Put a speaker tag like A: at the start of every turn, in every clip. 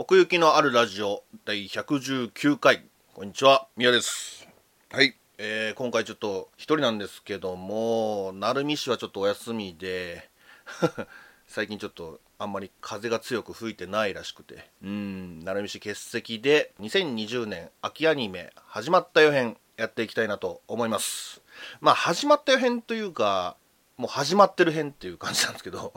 A: 奥行きのあるラジオ第119回。こんにちは宮です。はい、えー、今回ちょっと一人なんですけども鳴海市はちょっとお休みで 最近ちょっとあんまり風が強く吹いてないらしくて。うん鳴海市欠席で2020年秋アニメ始まった予編やっていきたいなと思います。まあ始まった予編というかもう始まってる編っていう感じなんですけど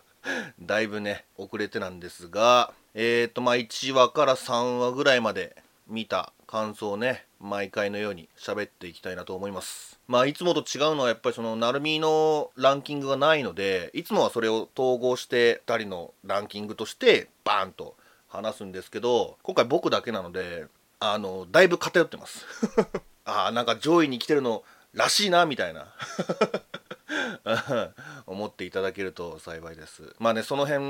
A: だいぶね遅れてなんですがえっ、ー、とまあ1話から3話ぐらいまで見た感想をね毎回のように喋っていきたいなと思います。まあいつもと違うのはやっぱりその成海のランキングがないのでいつもはそれを統合して2人のランキングとしてバーンと話すんですけど今回僕だけなのであのだいぶ偏ってます。ああなんか上位に来てるのらしいなみたいな。思っていただけると幸いです。まあねその辺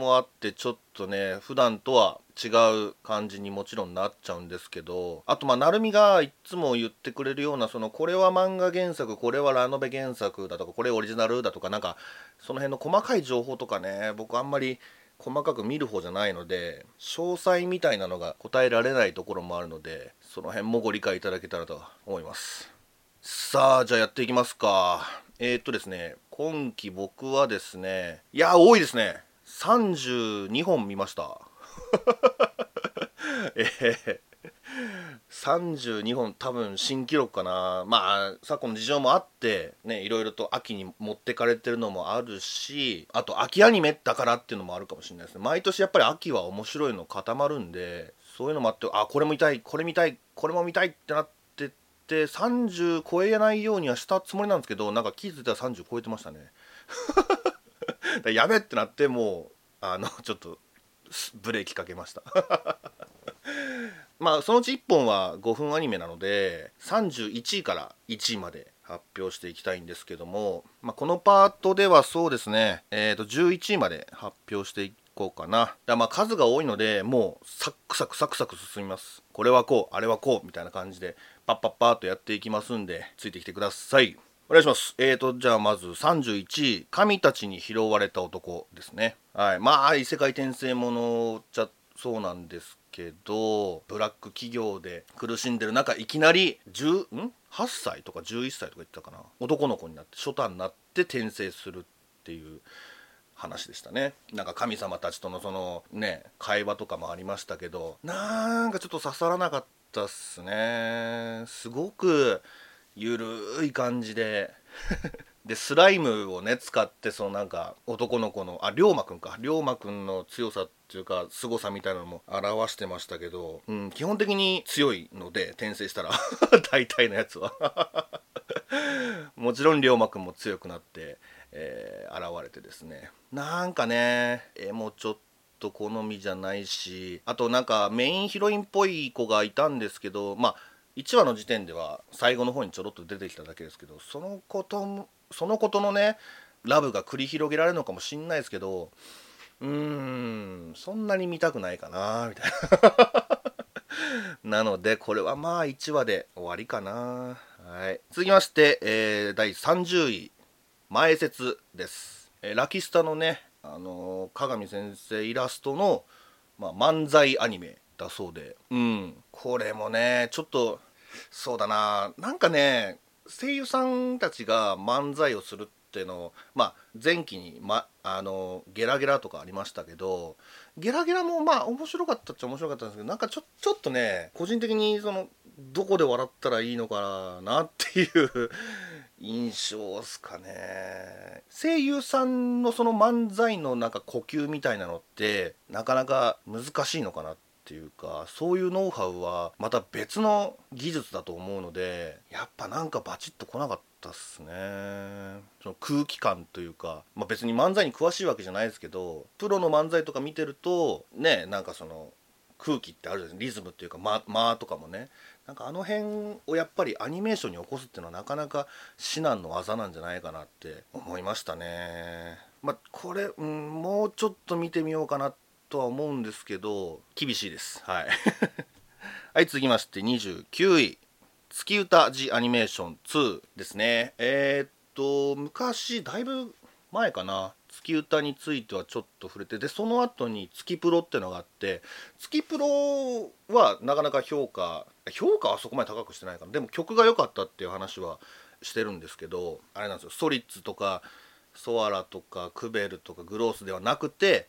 A: もあってちょっとね普段とは違う感じにもちろんなっちゃうんですけどあとまあ成海がいつも言ってくれるようなそのこれは漫画原作これはラノベ原作だとかこれオリジナルだとかなんかその辺の細かい情報とかね僕あんまり細かく見る方じゃないので詳細みたいなのが答えられないところもあるのでその辺もご理解いただけたらと思います。さあじゃあやっていきますか。えー、っとですね、今期僕はですね、いや、多いですね。32本見ました。えー、32本多分新記録かなまあ昨今の事情もあってねいろいろと秋に持ってかれてるのもあるしあと秋アニメだからっていうのもあるかもしれないですね毎年やっぱり秋は面白いの固まるんでそういうのもあってあこれも見たいこれ見たいこれも見たいってなってって30超えないようにはしたつもりなんですけどなんか気づいたら30超えてましたね。やべってなってもうあのちょっとブレーキかけました。まあそのうち1本は5分アニメなので31位から1位まで発表していきたいんですけども、まあ、このパートではそうですね、えー、と11位まで発表していこうかな。だまあ数が多いのでもうサックサクサクサク進みます。これはこうあれはこうみたいな感じでパッパッパーとやっていきますんでついてきてください。お願いします。えーとじゃあまず31位神たちに拾われた男ですね。はい。まあ異世界転生ものちゃそうなんですけどブラック企業で苦しんでる中いきなり10ん？8歳とか11歳とか言ってたかな。男の子になって初太になって転生するっていう。話でしたね。なんか神様たちとのそのね会話とかもありましたけどなんかちょっと刺さらなかったっすね。すごくゆるい感じで。でスライムをね使ってそのなんか男の子のあ龍馬くんか。龍馬くんの強さっていうか凄さみたいなのも表してましたけど、うん、基本的に強いので転生したら。大体のやつは。もちろん龍馬くんも強くなって。えー、現れてですね。なんかね絵もちょっと好みじゃないしあとなんかメインヒロインっぽい子がいたんですけどまあ1話の時点では最後の方にちょろっと出てきただけですけどそのことそのことのねラブが繰り広げられるのかもしんないですけどうーんそんなに見たくないかなみたいな。なのでこれはまあ1話で終わりかな。はい。続きまして、えー、第30位。前説です、えー、ラキスタのね、あのー、鏡先生イラストの、まあ、漫才アニメだそうで。うん。これもねちょっとそうだな。なんかね声優さんたちが漫才をするっていうのまあ前期に、ま、あのゲラゲラとかありましたけどゲラゲラもまあ面白かったっちゃ面白かったんですけどなんかちょちょっとね個人的にそのどこで笑ったらいいのかなっていう印象っすかね。声優さんのその漫才のなんか呼吸みたいなのってなかなか難しいのかなっていうかそういうノウハウはまた別の技術だと思うのでやっぱなんかバチッと来なかったっすね。その空気感というか、まあ、別に漫才に詳しいわけじゃないですけどプロの漫才とか見てるとねなんかその空気ってあるじゃないですか。リズムっていうか間、ま、とかもね。なんかあの辺をやっぱりアニメーションに起こすっていうのはなかなか至難の技なんじゃないかなって思いましたね。まあ、これ、うん、もうちょっと見てみようかなとは思うんですけど厳しいです。はい。はい、続きまして29位「月歌ジアニメーション2」ですね。えー、っと昔だいぶ前かな月歌についてはちょっと触れてでその後に月プロってのがあって月プロはなかなか評価評価はそこまで高くしてないかなでも曲が良かったっていう話はしてるんですけどあれなんですよ。ソリッツとかソアラとかクベルとかグロースではなくて、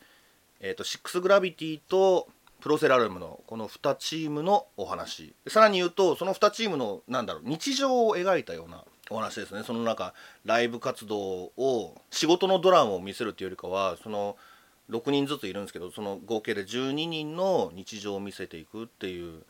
A: えーと、シックスグラビティとプロセラルムのこの2チームのお話。さらに言うとその2チームのなんだろう日常を描いたようなお話ですね。その中ライブ活動を仕事のドラマを見せるというよりかはその6人ずついるんですけどその合計で12人の日常を見せていくっていう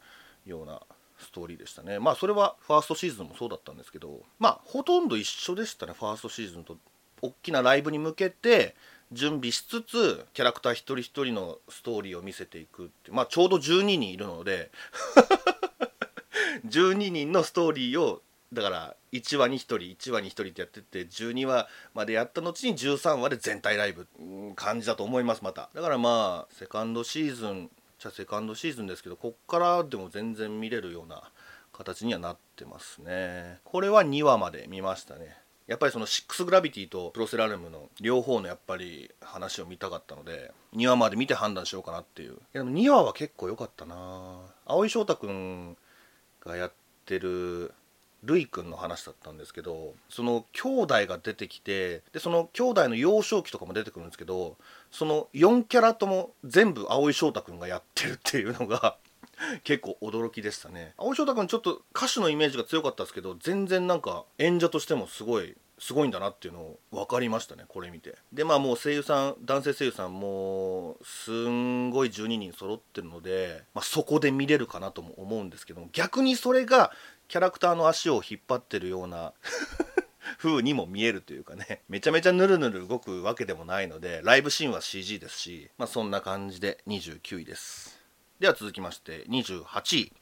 A: ようなストーリーでしたね。まあそれはファーストシーズンもそうだったんですけどまあほとんど一緒でしたねファーストシーズンと大きなライブに向けて準備しつつキャラクター一人一人のストーリーを見せていくってまあちょうど12人いるので 12人のストーリーをだから1話に1人1話に1人ってやってて12話までやった後に13話で全体ライブ感じだと思いますまた。だからまあセカンドシーズンじゃセカンドシーズンですけどこっからでも全然見れるような形にはなってますね。これは2話まで見ましたね。やっぱりその6グラビティとプロセラルムの両方のやっぱり話を見たかったので2話まで見て判断しようかなっていう。いやでも2話は結構良かったな。蒼井翔太君がやってるるいくんの話だったんですけどその兄弟が出てきてでその兄弟の幼少期とかも出てくるんですけどその4キャラとも全部蒼井翔太君がやってるっていうのが 結構驚きでしたね。蒼井翔太君ちょっと歌手のイメージが強かったですけど全然なんか演者としてもすごいすごいんだなっていうのを分かりましたねこれ見て。でまあもう声優さん男性声優さんもうすんごい12人揃ってるので、まあ、そこで見れるかなとも思うんですけど逆にそれがキャラクターの足を引っ張ってるような 風にも見えるというかね めちゃめちゃヌルヌル動くわけでもないのでライブシーンは CG ですし、まあ、そんな感じで29位です。では続きまして28位、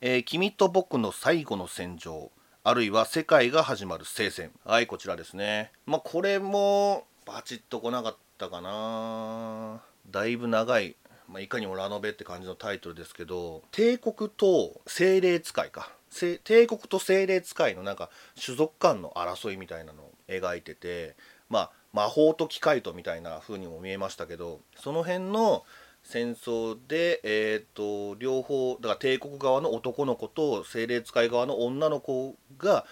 A: えー、君と僕の最後の戦場あるいは世界が始まる聖戦。はいこちらですね。まあこれもバチッと来なかったかな。だいぶ長い。まあ、いかにもラノベって感じのタイトルですけど帝国と精霊使いか。帝国と精霊使いのなんか種族間の争いみたいなのを描いててまあ魔法と機械とみたいな風にも見えましたけどその辺の戦争で、えーと、両方だから帝国側の男の子と精霊使い側の女の子が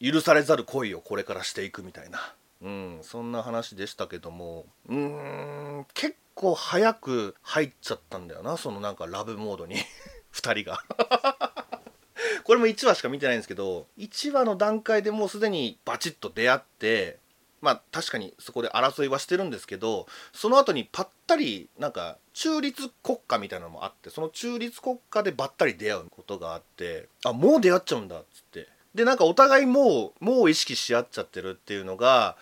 A: 許されざる恋をこれからしていくみたいな、うん、そんな話でしたけども。うん結構早く入っちゃったんだよなそのなんかラブモードに。2人が。これも1話しか見てないんですけど1話の段階でもうすでにバチッと出会ってまあ確かにそこで争いはしてるんですけどその後にぱったりなんか中立国家みたいなのもあってその中立国家でばったり出会うことがあってあもう出会っちゃうんだっつって。でなんかお互いもうもう意識し合っちゃってるっていうのが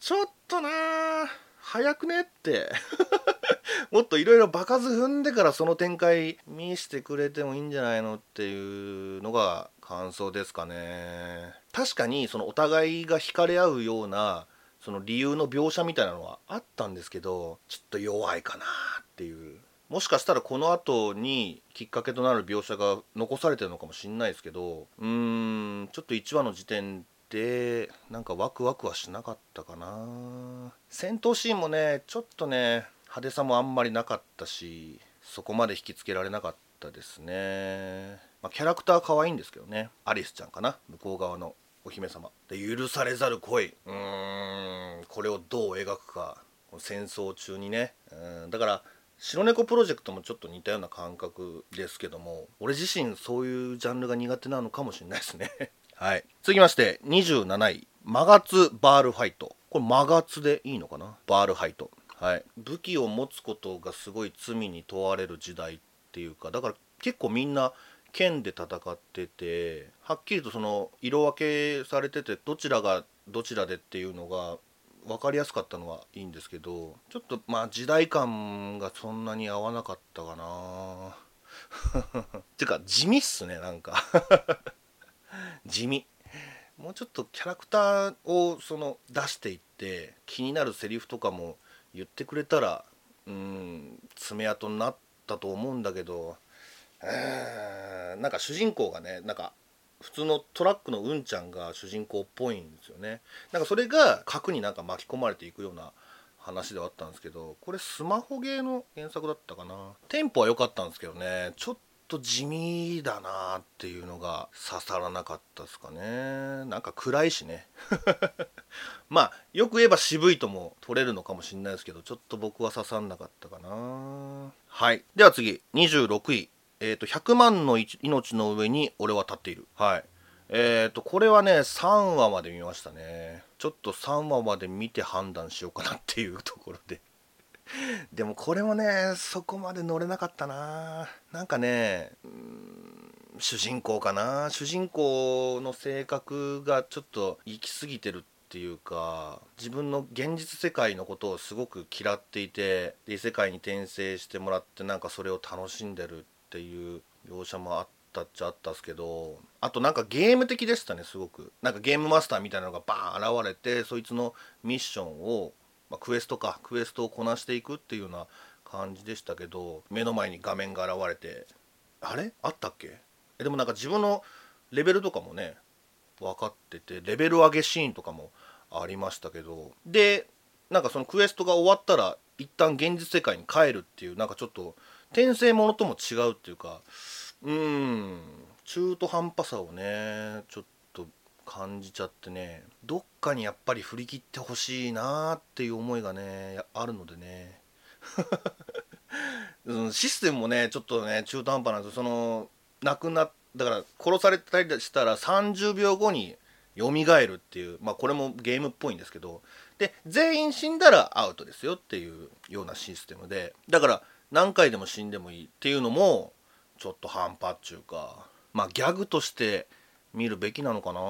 A: ちょっとなあ早くね？って。もっといろいろ場数踏んでからその展開見してくれてもいいんじゃないのっていうのが感想ですかね。確かにそのお互いが惹かれ合うようなその理由の描写みたいなのはあったんですけどちょっと弱いかなっていう。もしかしたらこの後にきっかけとなる描写が残されてるのかもしんないですけどうーんちょっと1話の時点でなんかワクワクはしなかったかな。戦闘シーンもねちょっとね派手さもあんまりなかったしそこまで引きつけられなかったですね、まあ、キャラクター可愛いんですけどね。アリスちゃんかな。向こう側のお姫様。で許されざる恋。うーん。これをどう描くか。戦争中にね。うん。だから白猫プロジェクトもちょっと似たような感覚ですけども俺自身そういうジャンルが苦手なのかもしれないですね。はい。続きまして27位。マガツバールファイト。これマガツでいいのかな？バールファイト。はい。武器を持つことがすごい罪に問われる時代っていうかだから結構みんな剣で戦っててはっきりとその色分けされててどちらがどちらでっていうのが分かりやすかったのはいいんですけどちょっとまあ時代感がそんなに合わなかったかな。てか地味っすねなんか。地味。もうちょっとキャラクターをその出していって気になるセリフとかも言ってくれたらうん爪痕になったと思うんだけどなんか主人公がねなんか普通のトラックのうんちゃんが主人公っぽいんですよね。なんかそれが核になんか巻き込まれていくような話ではあったんですけどこれスマホゲーの原作だったかな。テンポは良かったんですけどね。ちょっと地味だなっていうのが刺さらなかったですかね。なんか暗いしね。まあよく言えば渋いとも取れるのかもしれないですけどちょっと僕は刺さんなかったかな。はい。では次。26位。えっ、ー、と100万の命の上に俺は立っている。はい。えっ、ー、とこれはね3話まで見ましたね。ちょっと3話まで見て判断しようかなっていうところで。でもこれもねそこまで乗れなかったな。なんかね主人公かな。主人公の性格がちょっと行き過ぎてるっていうか自分の現実世界のことをすごく嫌っていて異世界に転生してもらってなんかそれを楽しんでるっていう描写もあったっちゃあったっすけどあとなんかゲーム的でしたねすごく。なんかゲームマスターみたいなのがバーン現れてそいつのミッションをまあ、クエストかクエストをこなしていくっていうような感じでしたけど目の前に画面が現れてあれ？あったっけ？えでもなんか自分のレベルとかもね分かっててレベル上げシーンとかもありましたけどでなんかそのクエストが終わったら一旦現実世界に帰るっていうなんかちょっと転生ものとも違うっていうかうん中途半端さをねちょっ感じちゃってねどっかにやっぱり振り切ってほしいなっていう思いがねあるのでね。システムもねちょっとね中途半端なんですその亡くなだから殺されたりしたら30秒後に蘇るっていうまあこれもゲームっぽいんですけど。で全員死んだらアウトですよっていうようなシステムで。だから何回でも死んでもいいっていうのもちょっと半端っちゅうか。まあギャグとして見るべきなのかな、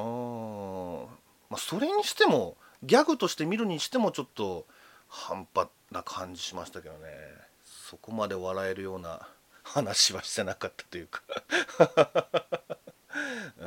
A: まあ、それにしてもギャグとして見るにしてもちょっと半端な感じしましたけどね。そこまで笑えるような話はしてなかったというか。う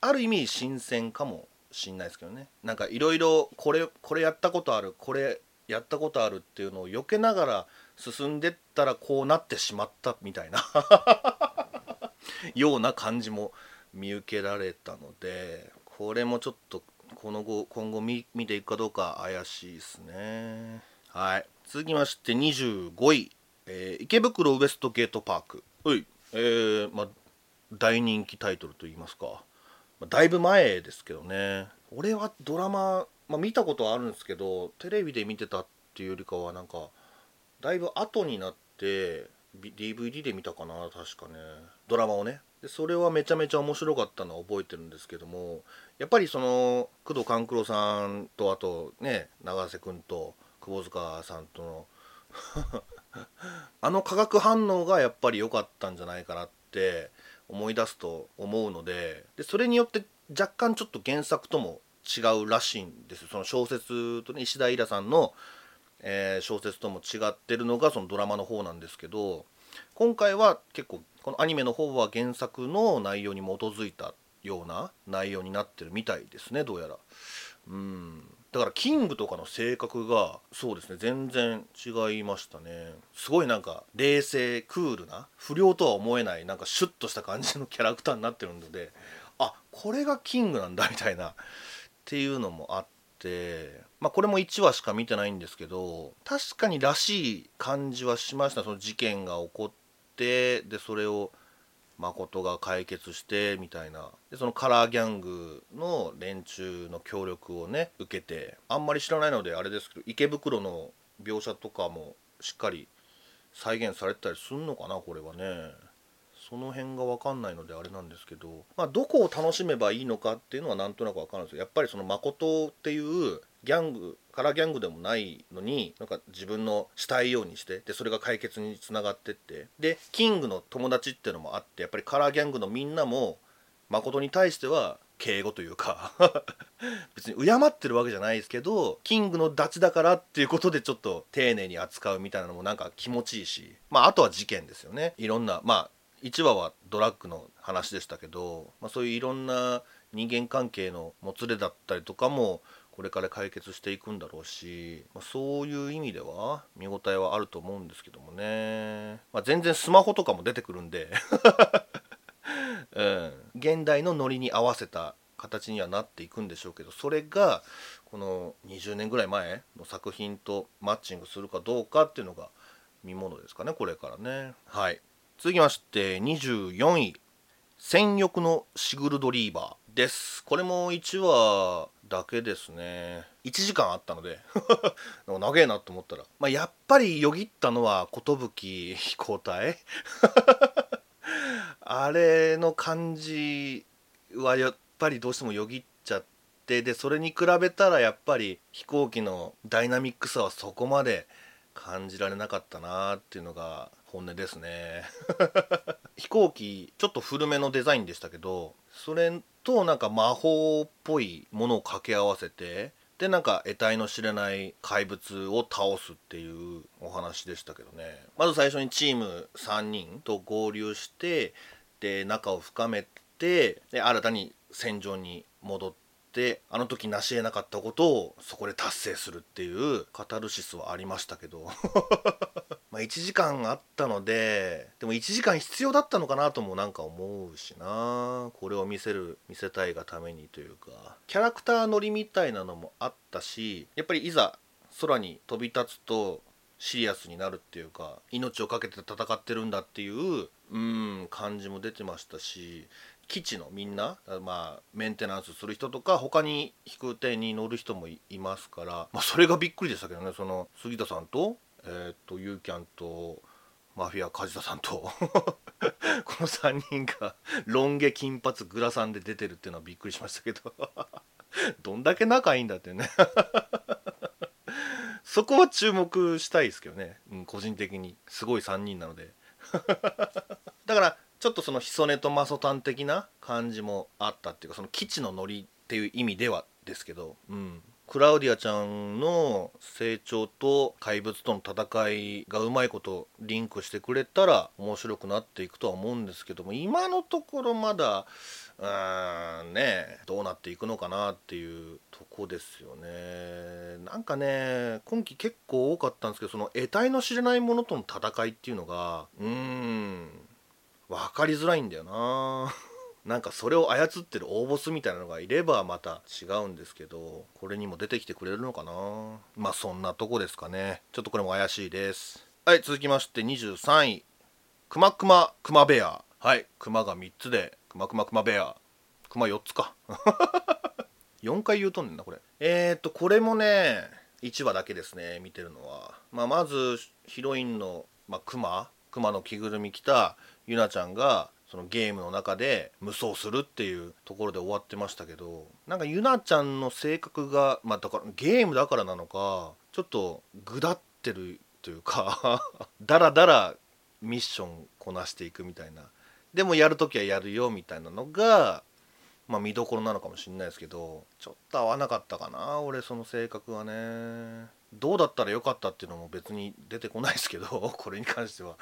A: ある意味新鮮かもしんないですけどね。なんかいろいろこれこれやったことあるこれやったことあるっていうのを避けながら進んでったらこうなってしまったみたいな。ような感じも見受けられたのでこれもちょっとこの後今後見ていくかどうか怪しいですね。はい。続きまして25位、えー、池袋ウエストゲートパーク。はい。えー、まあ大人気タイトルといいますか、まあ、だいぶ前ですけどね。俺はドラマ、まあ、見たことはあるんですけどテレビで見てたっていうよりかはなんかだいぶ後になって DVD で見たかな確かね。ドラマをねでそれはめちゃめちゃ面白かったのは覚えてるんですけどもやっぱりその工藤官九郎さんとあとね永瀬君と窪塚さんとの あの化学反応がやっぱり良かったんじゃないかなって思い出すと思うのででそれによって若干ちょっと原作とも違うらしいんですその小説とね石田イラさんの、えー、小説とも違ってるのがそのドラマの方なんですけど今回は結構このアニメの方は原作の内容に基づいたような内容になってるみたいですねどうやら。うん。だからキングとかの性格がそうですね全然違いましたね。すごいなんか冷静クールな不良とは思えないなんかシュッとした感じのキャラクターになってるのであこれがキングなんだみたいなっていうのもあってまあこれも1話しか見てないんですけど確かにらしい感じはしましたその事件が起こってでそれを誠が解決してみたいな。でそのカラーギャングの連中の協力をね受けてあんまり知らないのであれですけど池袋の描写とかもしっかり再現されてたりすんのかなこれはね。その辺が分かんないのであれなんですけど、まあ、どこを楽しめばいいのかっていうのはなんとなく分かるんですよ。やっぱりその誠っていうギャングカラーギャングでもないのになんか自分のしたいようにしてでそれが解決につながってってでキングの友達っていうのもあってやっぱりカラーギャングのみんなも誠に対しては敬語というか 別に敬ってるわけじゃないですけどキングのダチだからっていうことでちょっと丁寧に扱うみたいなのもなんか気持ちいいしまああとは事件ですよね。いろんなまあ1話はドラッグの話でしたけど、まあ、そういういろんな人間関係のもつれだったりとかもこれから解決していくんだろうし、まあ、そういう意味では見応えはあると思うんですけどもね、まあ、全然スマホとかも出てくるんで。うん、現代のノリに合わせた形にはなっていくんでしょうけどそれがこの20年ぐらい前の作品とマッチングするかどうかっていうのが見ものですかねこれからね。はい。続きまして24位「戦欲のシグルドリーバー」です。これも1話だけですね。1時間あったので 長えなと思ったら、まあ、やっぱりよぎったのは寿飛行隊あれの感じはやっぱりどうしてもよぎっちゃってでそれに比べたらやっぱり飛行機のダイナミックさはそこまで感じられなかったなっていうのが本音ですね。飛行機ちょっと古めのデザインでしたけどそれとなんか魔法っぽいものを掛け合わせてでなんか得体の知れない怪物を倒すっていうお話でしたけどね。まず最初にチーム3人と合流してで仲を深めてで新たに戦場に戻ってあの時成し得なかったことをそこで達成するっていうカタルシスはありましたけど。まあ1時間あったのででも1時間必要だったのかなともなんか思うしな。これを見せる見せたいがためにというか。キャラクター乗りみたいなのもあったしやっぱりいざ空に飛び立つとシリアスになるっていうか命を懸けて戦ってるんだっていううん感じも出てましたし基地のみんな、まあ、メンテナンスする人とか他に飛空艇に乗る人もいますから、まあ、それがびっくりでしたけどね。その杉田さんと,、えー、とユーキャンとマフィア梶田さんと この3人がロン毛金髪グラサンで出てるっていうのはびっくりしましたけど。どんだけ仲いいんだってね。そこは注目したいですけどね、うん、個人的に。すごい3人なので。だからちょっとそのヒソネとマソタン的な感じもあったっていうかその基地のノリっていう意味ではですけど、うん、クラウディアちゃんの成長と怪物との戦いがうまいことリンクしてくれたら面白くなっていくとは思うんですけども今のところまだうーんねどうなっていくのかなっていうとこですよね。なんかね今季結構多かったんですけどその得体の知れないものとの戦いっていうのがうーん。分かりづらいんだよな。なんかそれを操ってる大ボスみたいなのがいればまた違うんですけどこれにも出てきてくれるのかな。まあそんなとこですかね。ちょっとこれも怪しいです。はい続きまして23位。くまくまくまベア。はいくまが3つでくまくまくまベア。くま4つか。4回言うとんねんなこれ。えー、っとこれもね1話だけですね見てるのは、まあ、まずヒロインの、まあ、クマ。クマの着ぐるみ着たゆなちゃんがそのゲームの中で無双するっていうところで終わってましたけどなんかゆなちゃんの性格がまあだからゲームだからなのかちょっとぐだってるというかだらだらミッションこなしていくみたいな。でもやるときはやるよみたいなのがまあ見どころなのかもしれないですけどちょっと合わなかったかな俺その性格はね。どうだったらよかったっていうのも別に出てこないですけど これに関しては。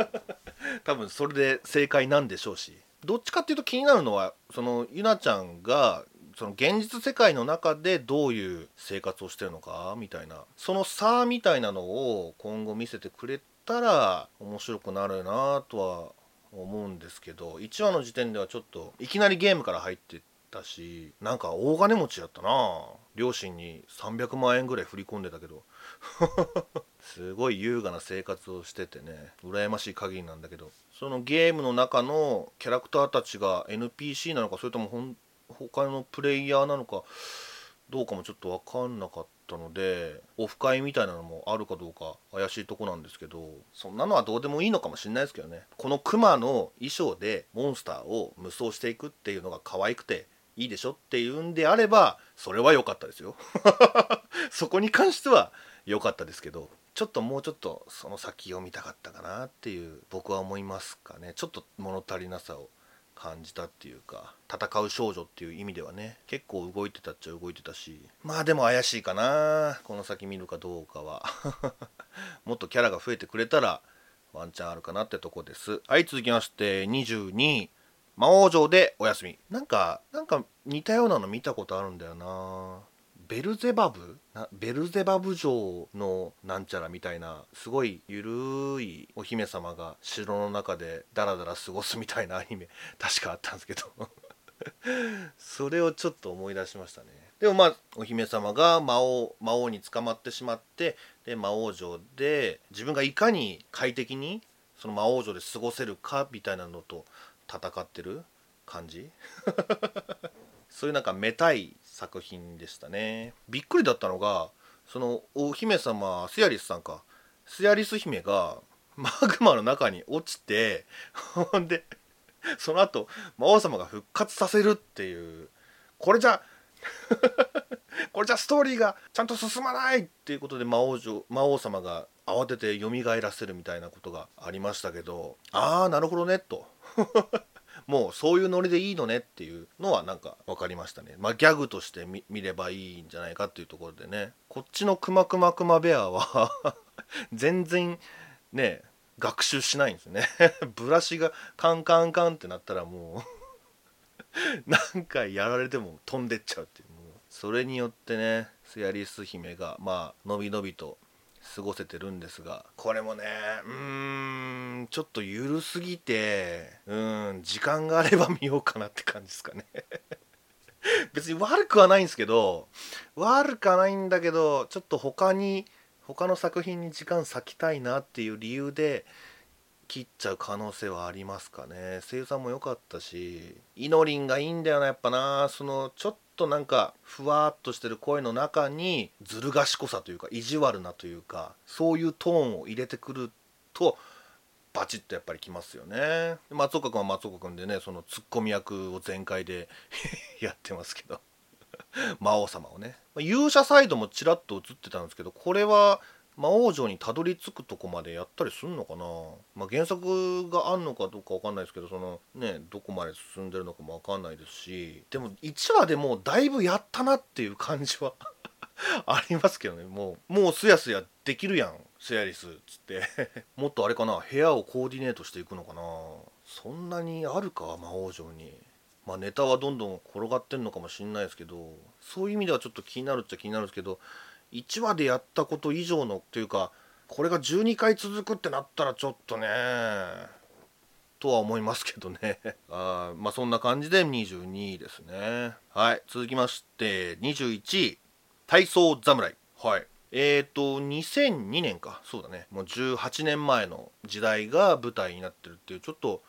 A: 多分それで正解なんでしょうし。どっちかっていうと気になるのはそのゆなちゃんがその現実世界の中でどういう生活をしてるのかみたいな。その差みたいなのを今後見せてくれたら面白くなるなとは思うんですけど1話の時点ではちょっといきなりゲームから入ってったしなんか大金持ちやったな。両親に300万円ぐらい振り込んでたけど。すごい優雅な生活をしててね羨ましい限りなんだけど。そのゲームの中のキャラクターたちが NPC なのかそれとも他のプレイヤーなのかどうかもちょっと分かんなかったのでオフ会みたいなのもあるかどうか怪しいとこなんですけどそんなのはどうでもいいのかもしれないですけどね。このクマの衣装でモンスターを無双していくっていうのが可愛くていいでしょっていうんであればそれは良かったですよ。そこに関しては良かったですけどちょっともうちょっとその先を見たかったかなっていう僕は思いますかねちょっと物足りなさを感じたっていうか戦う少女っていう意味ではね結構動いてたっちゃ動いてたしまあでも怪しいかなこの先見るかどうかは。もっとキャラが増えてくれたらワンチャンあるかなってとこです。はい続きまして22位魔王城でお休み。なんかなんか似たようなの見たことあるんだよな。ベルゼバブ？ベルゼバブ城のなんちゃらみたいなすごいゆるいお姫様が城の中でダラダラ過ごすみたいなアニメ確かあったんですけど。それをちょっと思い出しましたね。でもまあお姫様が魔王魔王に捕まってしまってで魔王城で自分がいかに快適にその魔王城で過ごせるかみたいなのと戦ってる感じ？そういうなんかめたい作品でしたね。びっくりだったのがそのお姫様スヤリスさんか。スヤリス姫がマグマの中に落ちてほん でその後魔王様が復活させるっていう。これじゃ これじゃストーリーがちゃんと進まないっていうことで魔王女魔王様が慌てて蘇らせるみたいなことがありましたけどああなるほどねと。もうそういうノリでいいのねっていうのはなんか分かりましたね。まあギャグとして見ればいいんじゃないかっていうところでね。こっちのくまくまくまベアは 全然ね学習しないんですね。ブラシがカンカンカンってなったらもう何回やられても飛んでっちゃうっていう。それによってねスヤリス姫がまあのびのびと過ごせてるんですがこれもねうーんちょっと緩すぎてうん時間があれば見ようかなって感じですかね。別に悪くはないんですけど悪くはないんだけどちょっと他に他の作品に時間割きたいなっていう理由で切っちゃう可能性はありますかね。声優さんも良かったしイノリンがいいんだよなやっぱな。そのちょっとなんかふわっとしてる声の中にずる賢さというか意地悪なというかそういうトーンを入れてくるとバチッとやっぱりきますよね。松岡君は松岡君でねそのツッコミ役を全開で やってますけど。魔王様をね。勇者サイドもちらっと映ってたんですけどこれは魔王城にたどり着くとこまでやったりすんのかな、まあ、原作があんのかどうかわかんないですけどそのねどこまで進んでるのかもわかんないですし。でも1話でもうだいぶやったなっていう感じは ありますけどね。もうもうすやすやできるやんセアリスっつって。もっとあれかな部屋をコーディネートしていくのかな。そんなにあるか魔王城に。まあネタはどんどん転がってんのかもしんないですけどそういう意味ではちょっと気になるっちゃ気になるんですけど1話でやったこと以上のというかこれが12回続くってなったらちょっとねとは思いますけどね。あまあそんな感じで22位ですね。はい続きまして21位体操侍。はい。えーと2002年か。そうだね。もう18年前の時代が舞台になってるっていうちょっと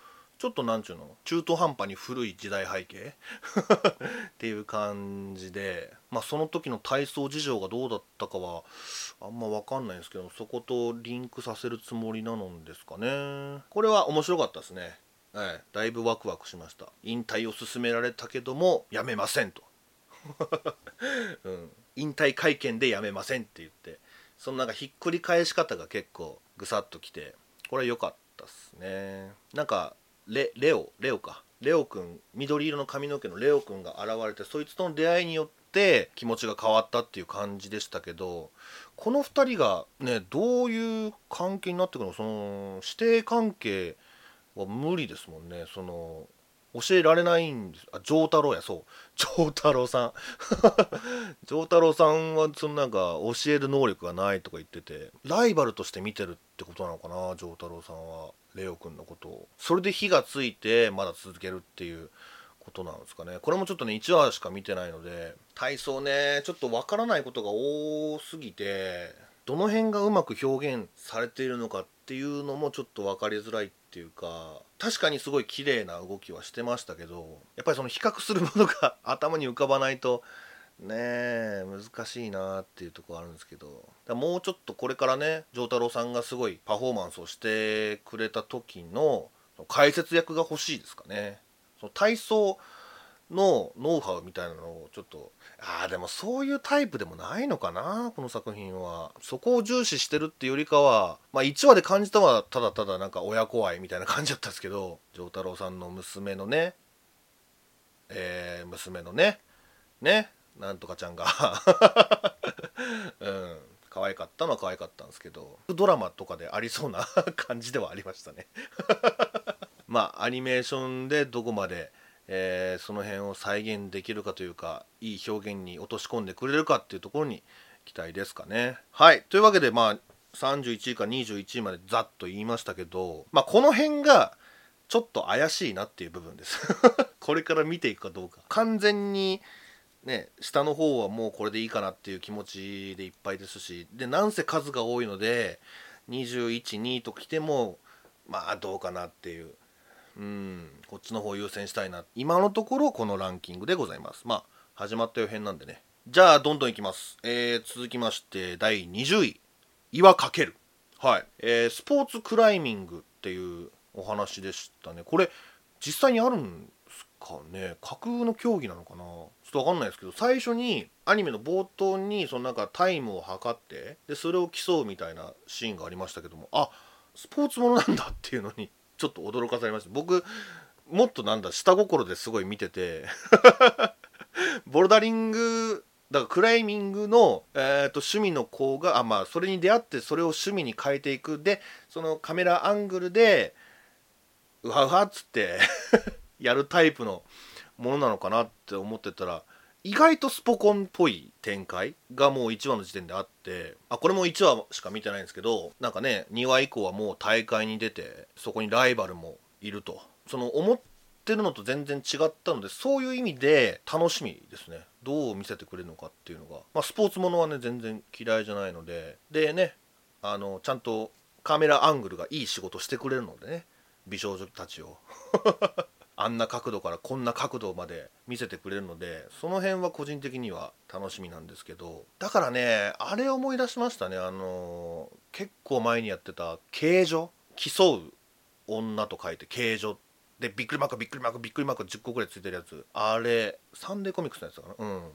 A: ちょっとなんちゅうの？中途半端に古い時代背景？っていう感じでまあその時の体操事情がどうだったかはあんま分かんないんですけどそことリンクさせるつもりなのですかね。これは面白かったですね。はい、だいぶワクワクしました。引退を勧められたけどもやめませんと、うん、引退会見でやめませんって言ってそのなんかひっくり返し方が結構ぐさっときてこれは良かったっすね。なんかレレオレオか。レオくん緑色の髪の毛のレオくんが現れてそいつとの出会いによって気持ちが変わったっていう感じでしたけどこの2人がねどういう関係になってくるの？その師弟関係は無理ですもんね。その教えられないんです。あ丈太郎やそう。丈太郎さん。丈太郎さんはそのなんか教える能力がないとか言っててライバルとして見てるってことなのかな丈太郎さんは。レオくんのことを。それで火がついてまだ続けるっていうことなんですかね。これもちょっとね1話しか見てないので体操ねちょっとわからないことが多すぎてどの辺がうまく表現されているのかっていうのもちょっと分かりづらいっていうか確かにすごい綺麗な動きはしてましたけどやっぱりその比較するものが 頭に浮かばないとねえ難しいなっていうとこあるんですけど。もうちょっとこれからね丈太郎さんがすごいパフォーマンスをしてくれた時の解説役が欲しいですかね。その体操のノウハウみたいなのをちょっとああでもそういうタイプでもないのかなこの作品は。そこを重視してるっていうよりかはまあ1話で感じたのはただただなんか親子愛みたいな感じだったんですけど丈太郎さんの娘のねえー、娘のねねなんとかちゃんが。うん。可愛かったのは可愛かったんですけどドラマとかでありそうな感じではありましたね。まあアニメーションでどこまで、えー、その辺を再現できるかというかいい表現に落とし込んでくれるかっていうところに期待ですかね。はい。というわけでまあ31位か21位までざっと言いましたけどまあこの辺がちょっと怪しいなっていう部分です。これから見ていくかどうか。完全にね下の方はもうこれでいいかなっていう気持ちでいっぱいですしでなんせ数が多いので212と来てもまあどうかなっていう。うんこっちの方優先したいな。今のところこのランキングでございます。まあ始まった予編なんでね。じゃあどんどんいきます、えー、続きまして第20位。岩かける。はい、えー、スポーツクライミングっていうお話でしたね。これ実際にあるんかね架空の競技なのかな？ちょっと分かんないですけど最初にアニメの冒頭にそのなんかタイムを測ってでそれを競うみたいなシーンがありましたけどもあスポーツものなんだっていうのに ちょっと驚かされました。僕もっとなんだ下心ですごい見てて ボルダリングだからクライミングの、えーと、趣味の子があまあそれに出会ってそれを趣味に変えていく。でそのカメラアングルでうわうわっつってやるタイプのものなのかなって思ってたら意外とスポコンっぽい展開がもう1話の時点であってあこれも1話しか見てないんですけどなんかね2話以降はもう大会に出てそこにライバルもいると。その思ってるのと全然違ったのでそういう意味で楽しみですね。どう見せてくれるのかっていうのが、まあ、スポーツものはね全然嫌いじゃないので。でねあのちゃんとカメラアングルがいい仕事してくれるのでね。美少女たちを。あんな角度からこんな角度まで見せてくれるのでその辺は個人的には楽しみなんですけどだからねあれ思い出しましたね。あの結構前にやってた「形状」競う女と書いて形状でびっくりマークびっくりマークびっくりマーク10個ぐらいついてるやつ。あれサンデーコミックスのやつかな？うん。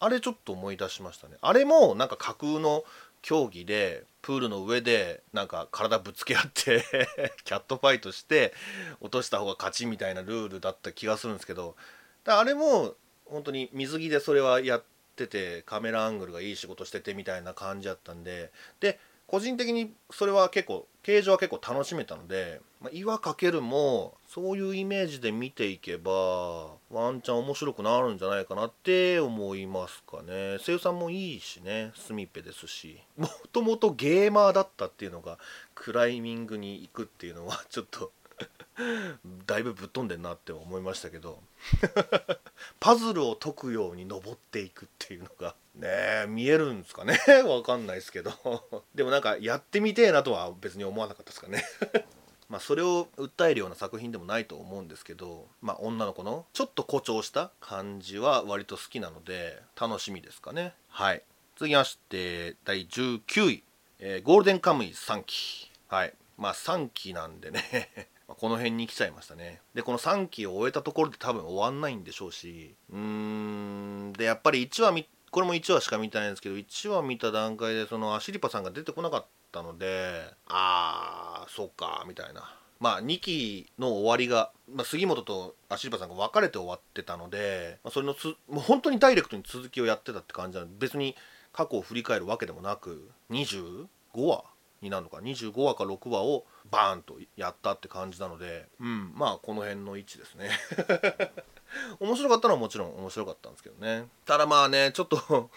A: あれちょっと思い出しましたね。あれもなんか架空の競技でプールの上でなんか体ぶつけ合って キャットファイトして落とした方が勝ちみたいなルールだった気がするんですけどだあれも本当に水着でそれはやっててカメラアングルがいい仕事しててみたいな感じだったんでで個人的にそれは結構形状は結構楽しめたので、まあ、岩かけるもそういうイメージで見ていけばワンチャン面白くなるんじゃないかなって思いますかね。声優さんもいいしね。スミペですし。もともとゲーマーだったっていうのがクライミングに行くっていうのはちょっと だいぶぶっ飛んでんなって思いましたけど。パズルを解くように登っていくっていうのがね見えるんですかね？わかんないですけど。でもなんかやってみてえなとは別に思わなかったですかね？まあそれを訴えるような作品でもないと思うんですけどまあ女の子のちょっと誇張した感じは割と好きなので楽しみですかね？はい。続きまして第19位、えー、ゴールデンカムイ3期。はい。まあ3期なんでね。この辺に来ちゃいましたね。でこの3期を終えたところで多分終わんないんでしょうしうーんでやっぱり1話見これも1話しか見てないんですけど1話見た段階でそのアシリパさんが出てこなかったのでああそっかみたいな。まあ2期の終わりが、まあ、杉本とアシリパさんが別れて終わってたので、まあ、それのつもう本当にダイレクトに続きをやってたって感じなので別に過去を振り返るわけでもなく25話になるのか。25話か6話をバーンとやったって感じなので、うん、まあこの辺の位置ですね。面白かったのはもちろん面白かったんですけどね。ただまあねちょっと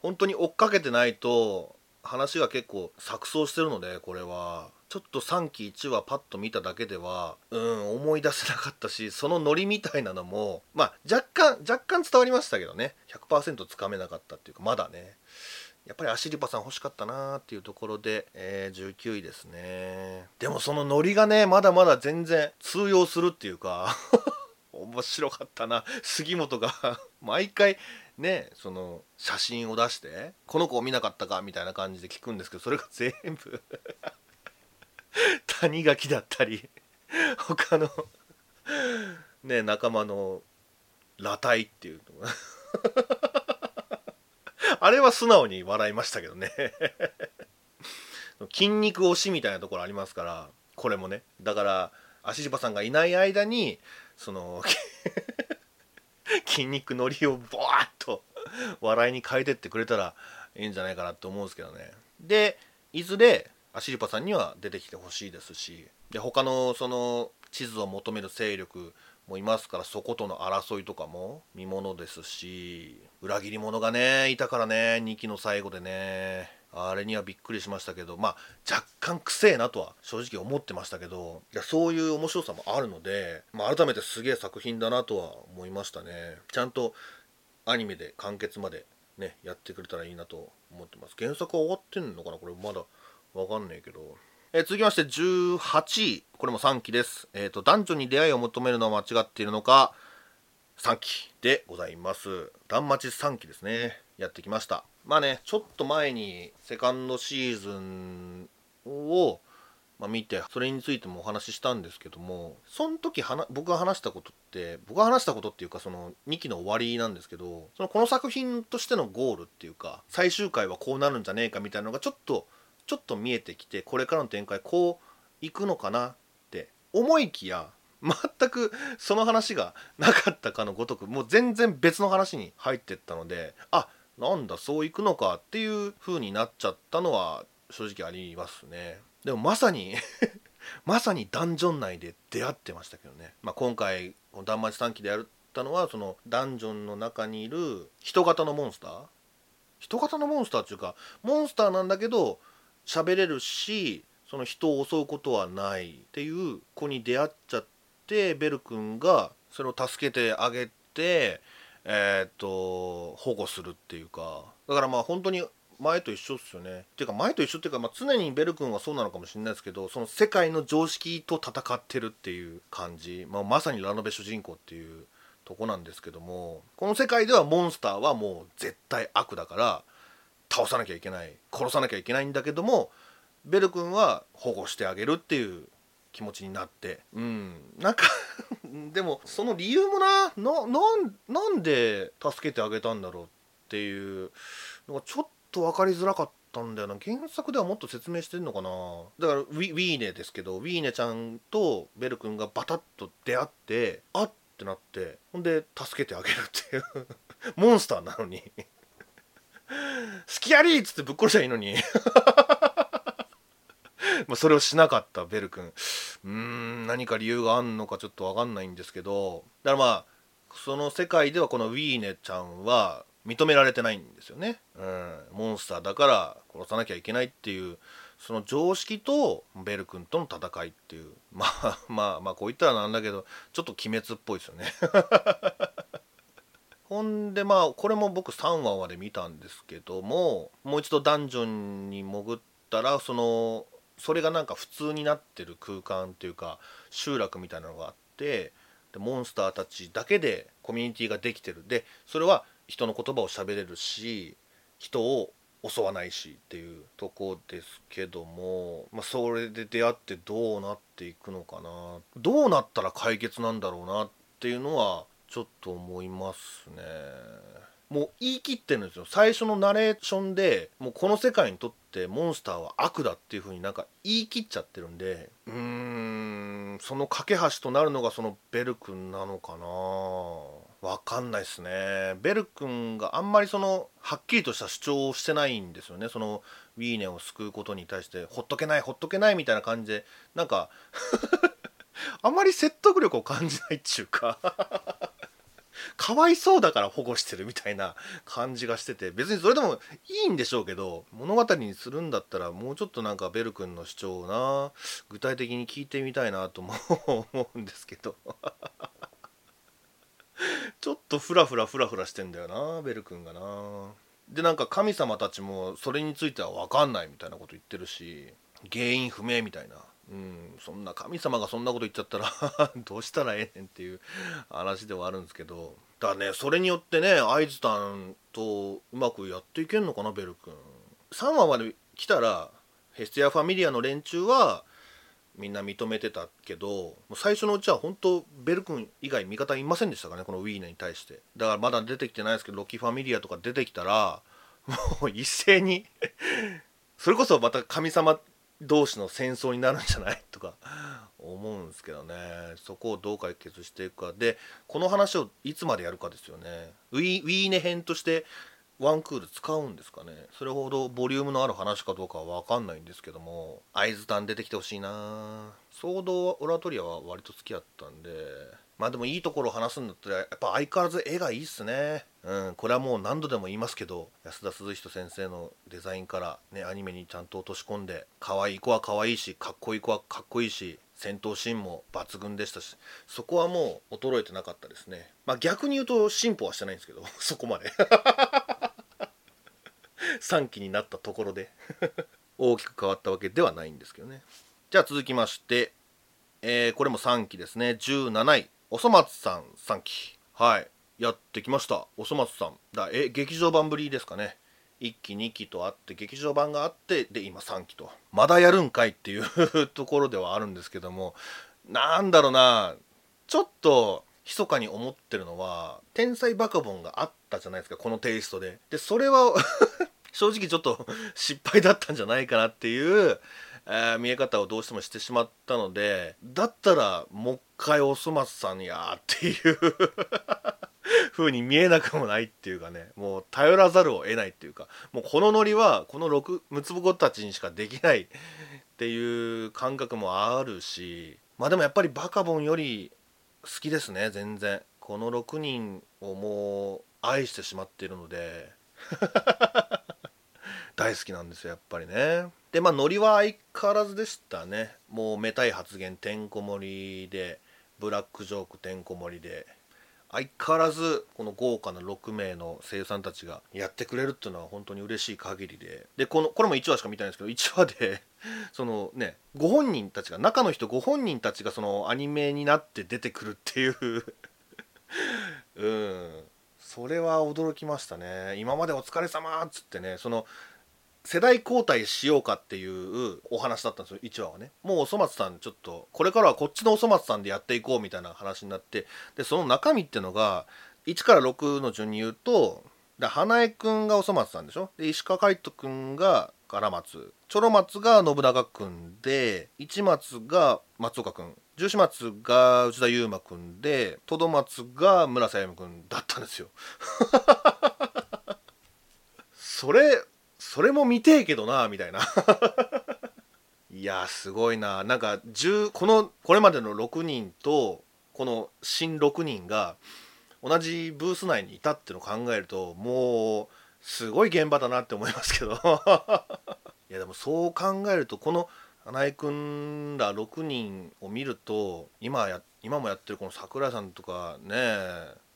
A: 本当に追っかけてないと話が結構錯綜してるのでこれは。ちょっと3期1話パッと見ただけではうん思い出せなかったしそのノリみたいなのもまあ若干若干伝わりましたけどね。100%つかめなかったっていうかまだね。やっぱりアシリパさん欲しかったなーっていうところで、えー、19位ですねでもそのノリがねまだまだ全然通用するっていうか 面白かったな杉本が毎回ねその写真を出して「この子を見なかったか?」みたいな感じで聞くんですけどそれが全部谷垣だったり他のね仲間の裸体っていうのがあれは素直に笑いましたけどね。筋肉推しみたいなところありますからこれもね。だから足柴さんがいない間にその 筋肉のりをボワーッと笑いに変えてってくれたらいいんじゃないかなと思うんですけどね。でいずれアシリパさんには出てきてほしいですしで他のその地図を求める勢力もいますからそことの争いとかも見ものですし裏切り者がねいたからね2期の最後でねあれにはびっくりしましたけどまあ若干くせえなとは正直思ってましたけどいやそういう面白さもあるので、まあ、改めてすげえ作品だなとは思いましたね。ちゃんとアニメで完結までねやってくれたらいいなと思ってます。原作は終わってんのかな？これまだわかんないけど。えー、続きまして18位。これも3期です。えっ、ー、と男女に出会いを求めるのは間違っているのか3期でございます。断末3期ですね。やってきました。まあねちょっと前にセカンドシーズンをまあ、見てそれについてもお話ししたんですけどもその時僕が話したことって僕が話したことっていうかその2期の終わりなんですけどそのこの作品としてのゴールっていうか最終回はこうなるんじゃねえかみたいなのがちょっとちょっと見えてきてこれからの展開こういくのかなって思いきや全くその話がなかったかのごとくもう全然別の話に入ってったのであなんだそういくのかっていう風になっちゃったのは正直ありますね。でもまさに まさにダンジョン内で出会ってましたけどね、まあ、今回この「断末短期」でやったのはそのダンジョンの中にいる人型のモンスター？人型のモンスターっていうかモンスターなんだけど喋れるしその人を襲うことはないっていう子に出会っちゃってベル君がそれを助けてあげてえー、っと保護するっていうか。だからまあ本当に前と一緒っすよね。っていうか前と一緒っていうか、まあ、常にベル君はそうなのかもしれないですけどその世界の常識と戦ってるっていう感じ、まあ、まさにラノベ主人公っていうとこなんですけども。この世界ではモンスターはもう絶対悪だから倒さなきゃいけない殺さなきゃいけないんだけどもベル君は保護してあげるっていう気持ちになってうん。なんか でもその理由もなななんで助けてあげたんだろうっていうのがちょっと分かりづらかったんだよな。原作ではもっと説明してんのかな。だからウィウィーネですけどウィーネちゃんとベル君がバタッと出会ってあってなってほんで助けてあげるっていう。モンスターなのに。きやりっつってぶっ殺しゃいいのに。まそれをしなかったベル君。うーん何か理由があんのかちょっと分かんないんですけど。だからまあその世界ではこのウィーネちゃんは認められてないんですよね、うん、モンスターだから殺さなきゃいけないっていうその常識とベル君との戦いっていう。まあまあまあこう言ったらなんだけどちょっと鬼滅っぽいですよね。ほんでまあこれも僕3話まで見たんですけどももう一度ダンジョンに潜ったらそのそれがなんか普通になってる空間っていうか集落みたいなのがあってでモンスターたちだけでコミュニティができてる。でそれは人の言葉を喋れるし人を襲わないしっていうとこですけども、まあ、それで出会ってどうなっていくのかな。どうなったら解決なんだろうなっていうのはちょっと思いますね。もう言い切ってるんですよ。最初のナレーションでもうこの世界にとってモンスターは悪だっていう風になんか言い切っちゃってるんでうーんその架け橋となるのがそのベル君なのかな。わかんないですね。ベル君があんまりそのはっきりとした主張をしてないんですよね。そのウィーネを救うことに対してほっとけないほっとけないみたいな感じでなんか あんまり説得力を感じないっちゅうか。かわいそうだから保護してるみたいな感じがしてて別にそれでもいいんでしょうけど物語にするんだったらもうちょっとなんかベル君の主張をな具体的に聞いてみたいなとも思うんですけど。ちょっとフラフラフラフラしてんだよなベル君がな。でなんか神様たちもそれについては分かんないみたいなこと言ってるし原因不明みたいな。うん、そんな神様がそんなこと言っちゃったら どうしたらええねんっていう話ではあるんですけどだねそれによってねアイズタンとうまくやっていけんのかなベル君。3話まで来たらヘスティア・ファミリアの連中はみんな認めてたけど最初のうちは本当ベル君以外味方いませんでしたかねこのウィーネに対して。だからまだ出てきてないですけどロキファミリアとか出てきたらもう一斉にそれこそまた神様同士の戦争になるんじゃない？とか思うんですけどね。そこをどう解決していくか。でこの話をいつまでやるかですよね。ウィウィーネ編としてワンクール使うんですかね。それほどボリュームのある話かどうかは分かんないんですけども会津丹出てきてほしいな。騒動オラトリアは割と好きだったんで。まあでもいいところを話すんだったらやっぱ相変わらず絵がいいっすね。うんこれはもう何度でも言いますけど安田鈴人先生のデザインからねアニメにちゃんと落とし込んで可愛い子は可愛いしかっこいい子はかっこいいし戦闘シーンも抜群でしたしそこはもう衰えてなかったですね。まあ逆に言うと進歩はしてないんですけど そこまで。3期になったところで。大きく変わったわけではないんですけどね。じゃあ続きましてえー、これも3期ですね。17位。おそ松さん3期はい。やってきました。おそ松さん。だえ劇場版ぶりですかね。1期2期とあって劇場版があってで今3期と。まだやるんかいっていう ところではあるんですけども。なんだろうな。ちょっと密かに思ってるのは天才バカボンがあったじゃないですかこのテイストで。でそれは 正直ちょっと失敗だったんじゃないかなっていうえー、見え方をどうしてもしてしまったのでだったらもう一回おそ松さんやっていう風に見えなくもないっていうかねもう頼らざるを得ないっていうかもうこのノリはこの6六つ子たちにしかできないっていう感覚もあるしまあでもやっぱりバカボンより好きですね全然。この6人をもう愛してしまっているので。大好きなんですよやっぱりね。でまあノリは相変わらずでしたね。もうめたい発言てんこ盛りでブラックジョークてんこ盛りで。相変わらずこの豪華な6名の声優さんたちがやってくれるっていうのは本当に嬉しい限りで。でこのこれも1話しか見たいんですけど1話で そのねご本人たちが中の人ご本人たちがそのアニメになって出てくるっていう。うん。それは驚きましたね。今までお疲れ様っつってねその世代交代しようかっていうお話だったんですよ1話はね。もうおそ松さんちょっとこれからはこっちのおそ松さんでやっていこうみたいな話になってでその中身っていうのが1から6の順に言うとで花江くんがおそ松さんでしょ？で石川海人くんが荒松チョロ松が信長くんで市松が松岡くん十四松が内田悠馬くんでトド松が村瀬歩くんだったんですよ。それそれも見てえけどなみたいな。いやすごいな。なんか10このこれまでの6人とこの新6人が同じブース内にいたっていうのを考えるともうすごい現場だなって思いますけど。いやでもそう考えるとこの花江君ら6人を見ると今や今もやってるこの桜井さんとかね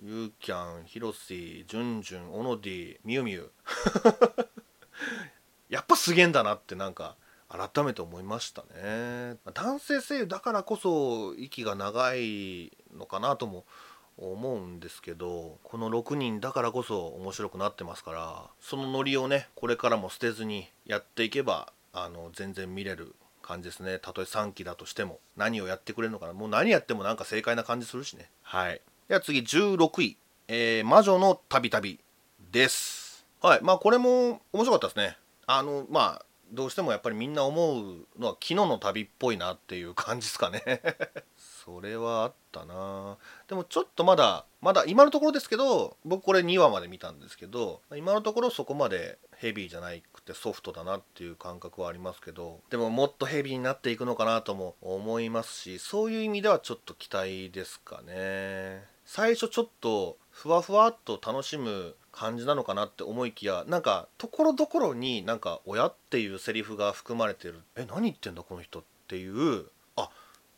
A: ゆうきゃん広瀬じゅんじゅん小野ディみゆみゆやっぱすげえんだなってなんか改めて思いましたね。男性声優だからこそ息が長いのかなとも思うんですけどこの6人だからこそ面白くなってますからそのノリをねこれからも捨てずにやっていけばあの全然見れる感じですね。たとえ3期だとしても何をやってくれるのかな。もう何やってもなんか正解な感じするしね。はい。では次16位、えー、魔女のたびたびです。はい。まあこれも面白かったですね。あのまあどうしてもやっぱりみんな思うのは昨日の旅っぽいなっていう感じですかね。それはあったな。でもちょっとまだまだ今のところですけど僕これ2話まで見たんですけど今のところそこまでヘビーじゃなくてソフトだなっていう感覚はありますけどでももっとヘビーになっていくのかなとも思いますしそういう意味ではちょっと期待ですかね。最初ちょっとふわふわっと楽しむ感じなのかなって思いきやなんかところどころになんか「親」っていうセリフが含まれてる。え何言ってんだこの人っていうあ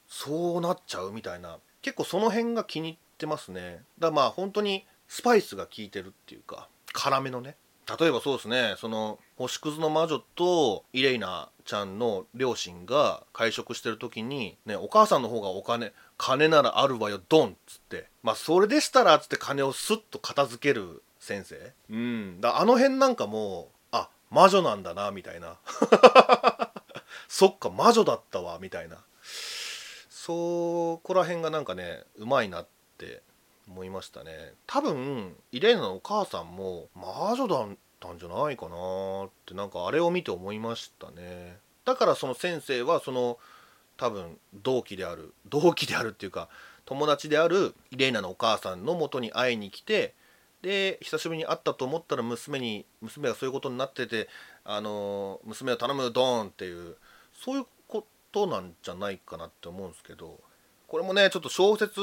A: そうなっちゃうみたいな。結構その辺が気に入ってますね。だからまあ本当にスパイスが効いてるっていうか辛めのね。例えばそうですねその星屑の魔女とイレイナちゃんの両親が会食してる時に、ね、お母さんの方がお金金ならあるわよドンっつって。まあそれでしたらっつって金をスッと片付ける先生？うん。だあの辺なんかもうあ魔女なんだなみたいな。そっか魔女だったわみたいな。そこら辺がなんかねうまいなって思いましたね。多分イレーナのお母さんも魔女だったんじゃないかなってなんかあれを見て思いましたね。だからその先生はその多分同期である同期であるっていうか友達であるイレーナのお母さんのもとに会いに来てで久しぶりに会ったと思ったら娘に娘がそういうことになっててあの娘を頼むドーンっていうそういうことなんじゃないかなって思うんですけどこれもねちょっと小説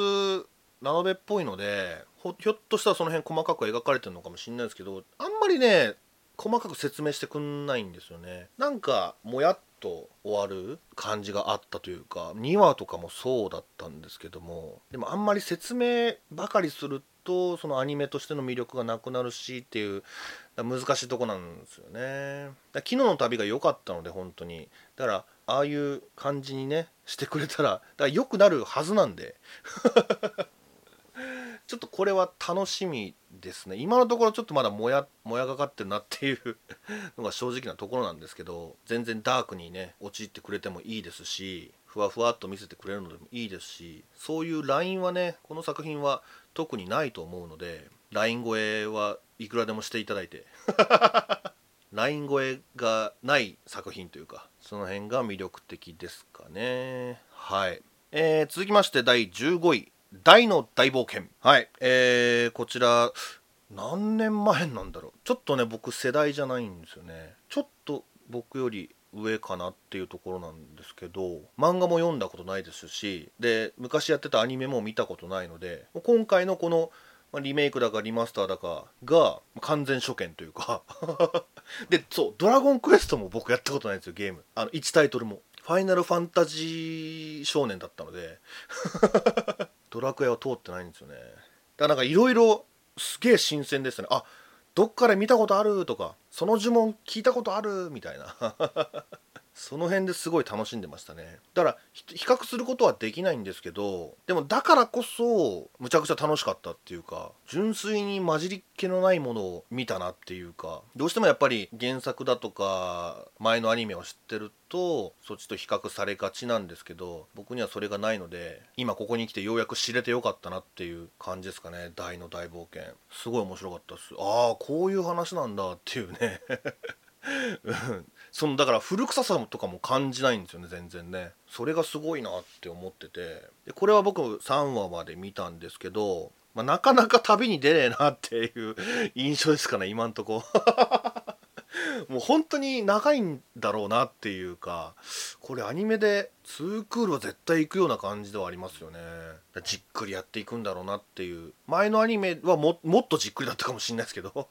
A: ラノベっぽいのでひょっとしたらその辺細かく描かれてるのかもしれないですけどあんまりね細かく説明してくんないんですよね。なんかもやっと終わる感じがあったというか2話とかもそうだったんですけどもでもあんまり説明ばかりするとそのアニメとしての魅力がなくなるしっていう難しいとこなんですよね。昨日の旅が良かったので本当に。だからああいう感じにねしてくれたらだから良くなるはずなんで。ちょっとこれは楽しみですね。今のところちょっとまだもやもやがかってるなっていう のが正直なところなんですけど全然ダークにね陥ってくれてもいいですしふわふわっと見せてくれるのでもいいですしそういうラインはねこの作品は特にないと思うのでライン越えはいくらでもしていただいて ライン越えがない作品というかその辺が魅力的ですかね。はい、えー、続きまして第15位。大の大冒険。はい。えー、こちら何年前なんだろう。ちょっとね僕世代じゃないんですよね。ちょっと僕より上かなっていうところなんですけど漫画も読んだことないですしで昔やってたアニメも見たことないので今回のこのリメイクだかリマスターだかが完全初見というか でそう「ドラゴンクエスト」も僕やったことないんですよゲーム。あの1タイトルも。ファイナルファンタジー少年だったので ドラクエは通ってないんですよね。だからなんかいろいろすげえ新鮮ですね。あどっかで見たことあるとかその呪文聞いたことあるみたいな。その辺ですごい楽しんでましたね。だから比較することはできないんですけどでもだからこそむちゃくちゃ楽しかったっていうか純粋に混じりっ気のないものを見たなっていうかどうしてもやっぱり原作だとか前のアニメを知ってるとそっちと比較されがちなんですけど僕にはそれがないので今ここに来てようやく知れてよかったなっていう感じですかね大の大冒険。すごい面白かったです。ああこういう話なんだっていうね。そのだから古臭さとかも感じないんですよね全然ね。それがすごいなって思ってて。でこれは僕3話まで見たんですけど、まあ、なかなか旅に出ねえなっていう 印象ですかね今んとこ。もう本当に長いんだろうなっていうかこれアニメで2クールは絶対行くような感じではありますよね。じっくりやっていくんだろうなっていう。前のアニメはももっとじっくりだったかもしれないですけど。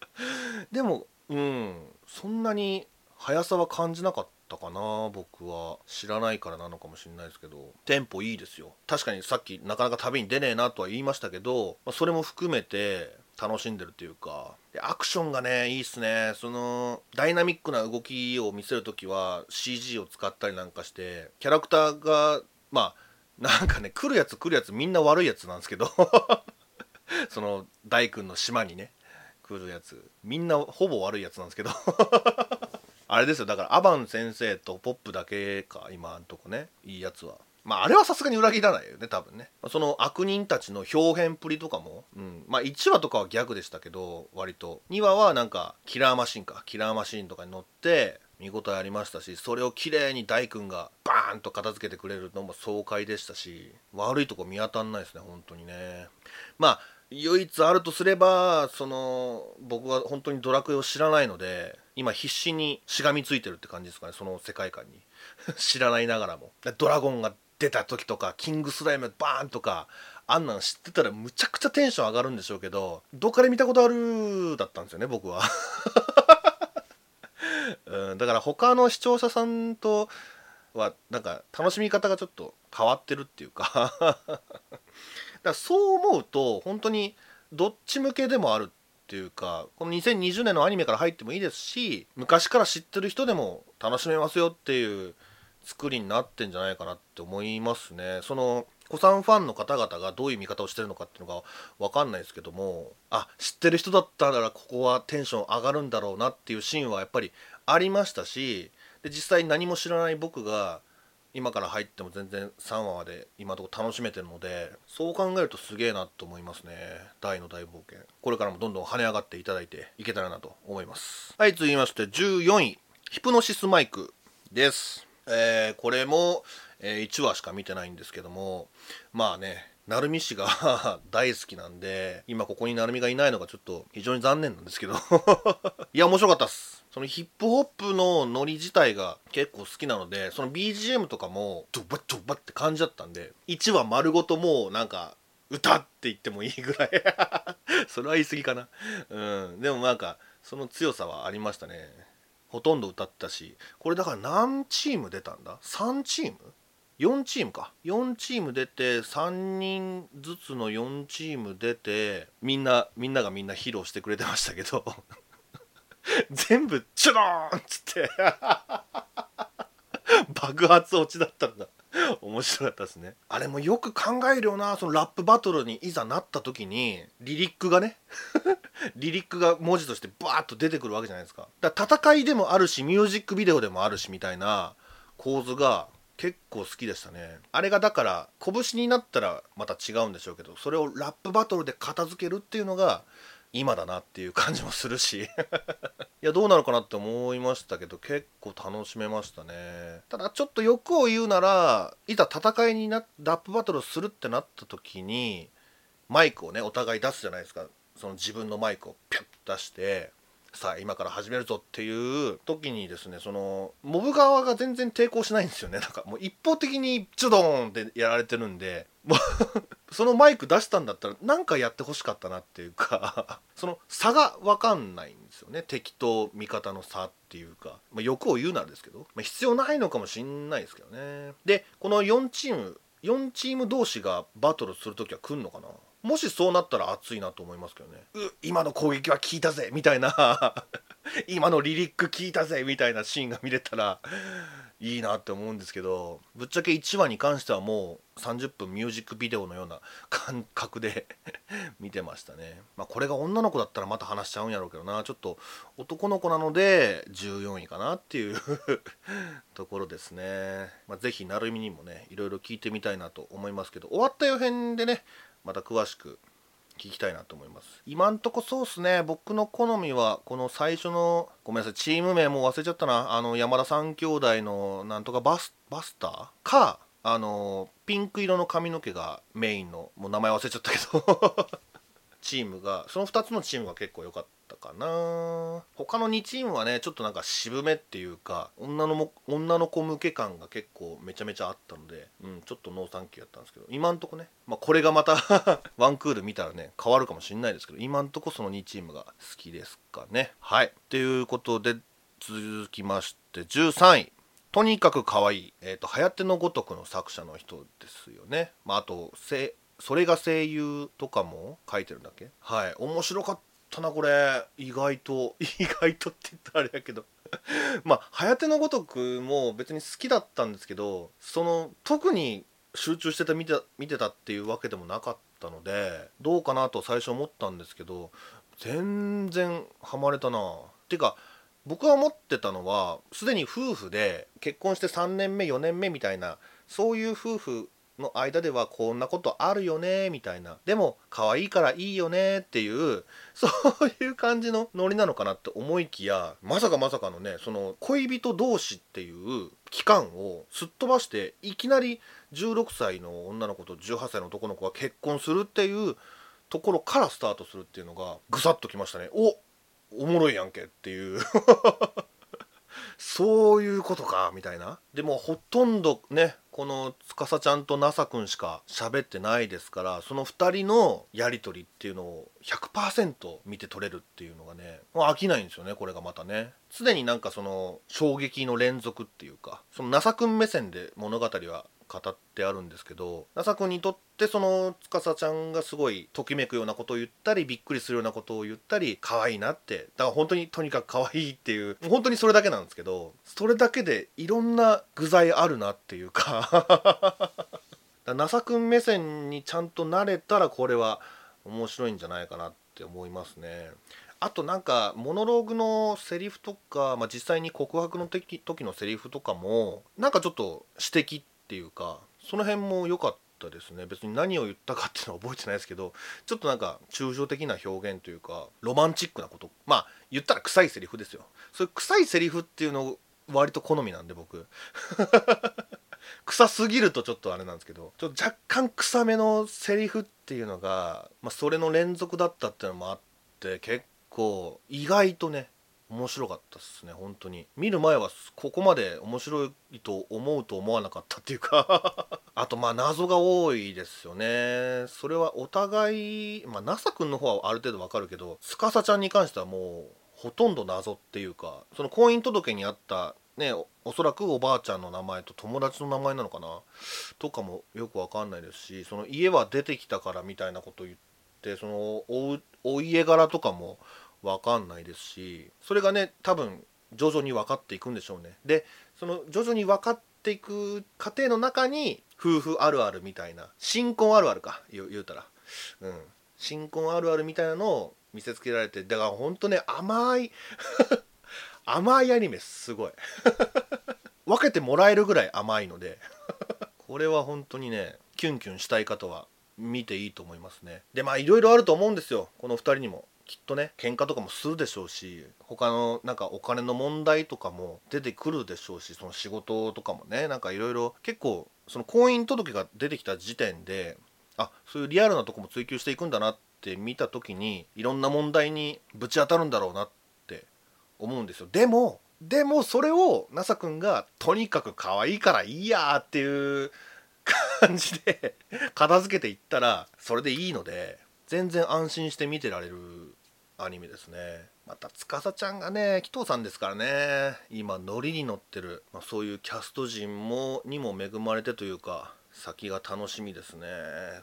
A: でもうんそんなに速さは感じなかったかな僕は。知らないからなのかもしれないですけど。テンポいいですよ。確かにさっきなかなか旅に出ねえなとは言いましたけど、まあ、それも含めて楽しんでるというか。でアクションがねいいっすね。そのダイナミックな動きを見せる時は CG を使ったりなんかしてキャラクターがまあなんかね来るやつ来るやつみんな悪いやつなんですけど。その大君の島にね来るやつ。みんなほぼ悪いやつなんですけど。あれですよ。だからアバン先生とポップだけか今んとこね。いいやつは。まああれはさすがに裏切らないよね多分ね。その悪人たちの表現プリとかも、うん、まあ1話とかはギャグでしたけど割と。2話はなんかキラーマシンか。キラーマシンとかに乗って見応えありましたしそれを綺麗に大君がバーンと片付けてくれるのも爽快でしたし悪いとこ見当たんないですね本当にね。まあ唯一あるとすればその僕は本当にドラクエを知らないので今必死にしがみついてるって感じですかねその世界観に。知らないながらも。ドラゴンが出た時とかキングスライムバーンとかあんなん知ってたらむちゃくちゃテンション上がるんでしょうけどどっかで見たことあるだったんですよね僕は。うん、だから他の視聴者さんとはなんか楽しみ方がちょっと変わってるっていうか。だからそう思うと本当にどっち向けでもあるていうかこの2020年のアニメから入ってもいいですし昔から知ってる人でも楽しめますよっていう作りになってんじゃないかなって思いますね。その子さんファンの方々がどういう見方をしてるのかっていうのが分かんないですけどもあ知ってる人だったらここはテンション上がるんだろうなっていうシーンはやっぱりありましたしで実際何も知らない僕が今から入っても全然3話まで今のところ楽しめてるのでそう考えるとすげえなと思いますね。大の大冒険。これからもどんどん跳ね上がっていただいていけたらなと思います。はい続きまして14位。ヒプノシスマイクです。えー、これも、えー、1話しか見てないんですけどもまあね成美氏が 大好きなんで今ここに成美がいないのがちょっと非常に残念なんですけど。いや面白かったっす。そのヒップホップのノリ自体が結構好きなのでその BGM とかもドバッドバッって感じだったんで1話丸ごともうなんか歌って言ってもいいぐらい。それは言い過ぎかな。うん。でもなんかその強さはありましたね。ほとんど歌ってたし。これだから何チーム出たんだ？3チーム？4チームか。4チーム出て3人ずつの4チーム出てみんなみんながみんな披露してくれてましたけど 全部チュローンっつって 爆発落ちだったんだ面白かったですね。あれもよく考えるよなそのラップバトルにいざなった時にリリックがね リリックが文字としてバーッと出てくるわけじゃないですか。だから戦いでもあるしミュージックビデオでもあるしみたいな構図が結構好きでしたね。あれがだから拳になったらまた違うんでしょうけどそれをラップバトルで片付けるっていうのが今だなっていう感じもするし。いやどうなのかなって思いましたけど結構楽しめましたね。ただちょっと欲を言うならいざ戦いになラップバトルするってなった時にマイクをねお互い出すじゃないですか。その自分のマイクをピュッと出してさあ今から始めるぞっていう時にですねそのモブ側が全然抵抗しないんですよね。なんかもう一方的にチュドーンってやられてるんでもう そのマイク出したんだったら何かやってほしかったなっていうか その差が分かんないんですよね。敵と味方の差っていうか、まあ、欲を言うならですけど、まあ、必要ないのかもしんないですけどね。でこの4チーム4チーム同士がバトルする時は来んのかな？もしそうなったら熱いなと思いますけどね。う今の攻撃は効いたぜみたいな。今のリリック効いたぜみたいなシーンが見れたらいいなって思うんですけどぶっちゃけ1話に関してはもう30分ミュージックビデオのような感覚で 見てましたね。まあこれが女の子だったらまた話しちゃうんやろうけどな。ちょっと男の子なので14位かなっていう ところですね、まあ、是非成海にもねいろいろ聞いてみたいなと思いますけど終わった予編でねまた詳しく聞きたいなと思います。今んとこそうっすね。僕の好みはこの最初のごめんなさいチーム名もう忘れちゃったな。あの山田三兄弟のなんとかバスバスター？かあのピンク色の髪の毛がメインのもう名前忘れちゃったけど。チームがその2つのチームが結構良かった。かな。他の2チームはねちょっとなんか渋めっていうか女のも女の子向け感が結構めちゃめちゃあったので、うん、ちょっとノーサンキューやったんですけど今んとこね、まあ、これがまた ワンクール見たらね変わるかもしんないですけど今んとこその2チームが好きですかね。はい。ということで続きまして13位。とにかく可愛い、えーと、はやてのごとくの作者の人ですよね。まあ、あと、それが声優とかも書いてるんだっけ？はい。面白かったなこれ。意外と。意外とって言ったらあれやけど。まあ「はやてのごとく」も別に好きだったんですけどその特に集中してた見て見てたっていうわけでもなかったのでどうかなと最初思ったんですけど全然ハマれたな。っていうか僕が思ってたのはすでに夫婦で結婚して3年目4年目みたいなそういう夫婦の間ではこんなことあるよねみたいな。でも可愛いからいいよねっていう そういう感じのノリなのかなって思いきやまさかまさかのねその恋人同士っていう期間をすっ飛ばしていきなり16歳の女の子と18歳の男の子が結婚するっていうところからスタートするっていうのがぐさっときましたね。おおもろいやんけっていう。そういうことかみたいな。でもほとんどねこの司ちゃんとなさくんしか喋ってないですからその2人のやり取りっていうのを100%見て取れるっていうのがねもう飽きないんですよねこれがまたね。常になんかその衝撃の連続っていうかそのなさくん目線で物語は語ってあるんですけど NASA 君にとってその司ちゃんがすごいときめくようなことを言ったりびっくりするようなことを言ったり可愛いなってだから本当にとにかく可愛いっていう本当にそれだけなんですけどそれだけでいろんな具材あるなっていうか NASA 君目線にちゃんとなれたらこれは面白いんじゃないかなって思いますね。あとなんかモノローグのセリフとか、まあ、実際に告白の時のセリフとかもなんかちょっと指摘っていうかその辺も良かったですね。別に何を言ったかっていうのは覚えてないですけどちょっとなんか抽象的な表現というかロマンチックなこと。まあ言ったら臭いセリフですよ。そういう臭いセリフっていうの割と好みなんで僕。臭すぎるとちょっとあれなんですけどちょっと若干臭めのセリフっていうのが、まあ、それの連続だったっていうのもあって結構意外とね面白かったですね本当に。見る前はここまで面白いと思うと思わなかったっていうか。あとまあ謎が多いですよね。それはお互いまあ NASA 君の方はある程度わかるけど司ちゃんに関してはもうほとんど謎っていうかその婚姻届にあったねおそらくおばあちゃんの名前と友達の名前なのかな？とかもよくわかんないですしその家は出てきたからみたいなことを言ってそのお家柄とかも分かんないですしそれがね多分徐々に分かっていくんでしょうね。でその徐々に分かっていく過程の中に夫婦あるあるみたいな新婚あるあるか言うたら。うん。新婚あるあるみたいなのを見せつけられてだからほんとね甘い 甘いアニメすごい。分けてもらえるぐらい甘いので これは本当にねキュンキュンしたい方は見ていいと思いますね。でまあいろいろあると思うんですよ。この2人にも。きっとね喧嘩とかもするでしょうし他のなんかお金の問題とかも出てくるでしょうしその仕事とかもねなんかいろいろ結構その婚姻届が出てきた時点であそういうリアルなとこも追求していくんだなって見た時にいろんな問題にぶち当たるんだろうなって思うんですよ。でもでもそれを NASA 君がとにかく可愛いからいいやっていう感じで片付けていったらそれでいいので全然安心して見てられるアニメですね。また司ちゃんがね紀藤さんですからね。今ノリに乗ってる、まあ、そういうキャスト陣もにも恵まれてというか先が楽しみですね。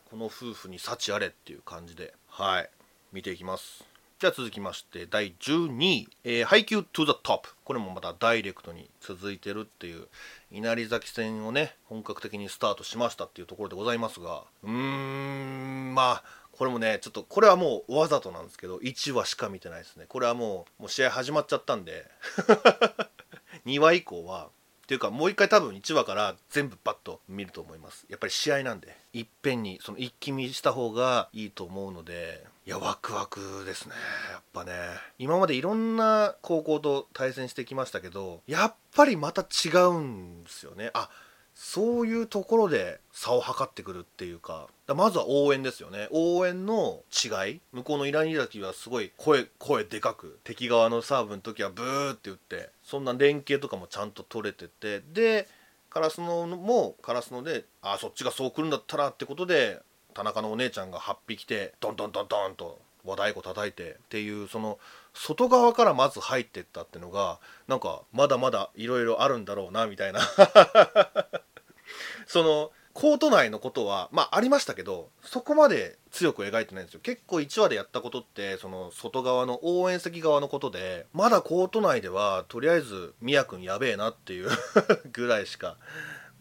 A: この夫婦に幸あれっていう感じで。はい。見ていきます。じゃあ続きまして第12位、えー、配給 to the top これもまたダイレクトに続いてるっていう稲荷崎戦をね本格的にスタートしましたっていうところでございますが。うーんまあこれもねちょっとこれはもうわざとなんですけど1話しか見てないですね。これはもうもう試合始まっちゃったんで。2話以降はっていうかもう一回多分1話から全部バッと見ると思います。やっぱり試合なんで。いっぺんにその一気見した方がいいと思うので。いやワクワクですね。やっぱね。今までいろんな高校と対戦してきましたけどやっぱりまた違うんですよね。あっそういうところで差を測ってくるっていうかまずは応援ですよね。応援の違い向こうのイラニダキはすごい声声でかく敵側のサーブの時はブーって言ってそんな連携とかもちゃんと取れててでカラスノもカラスノであそっちがそう来るんだったらってことで田中のお姉ちゃんが8匹来てドンドンドンドンと和太鼓叩いてっていうその外側からまず入ってったってのがなんかまだまだいろいろあるんだろうなみたいな。そのコート内のことはまあありましたけどそこまで強く描いてないんですよ。結構1話でやったことってその外側の応援席側のことでまだコート内ではとりあえずみやくんやべえなっていう ぐらいしか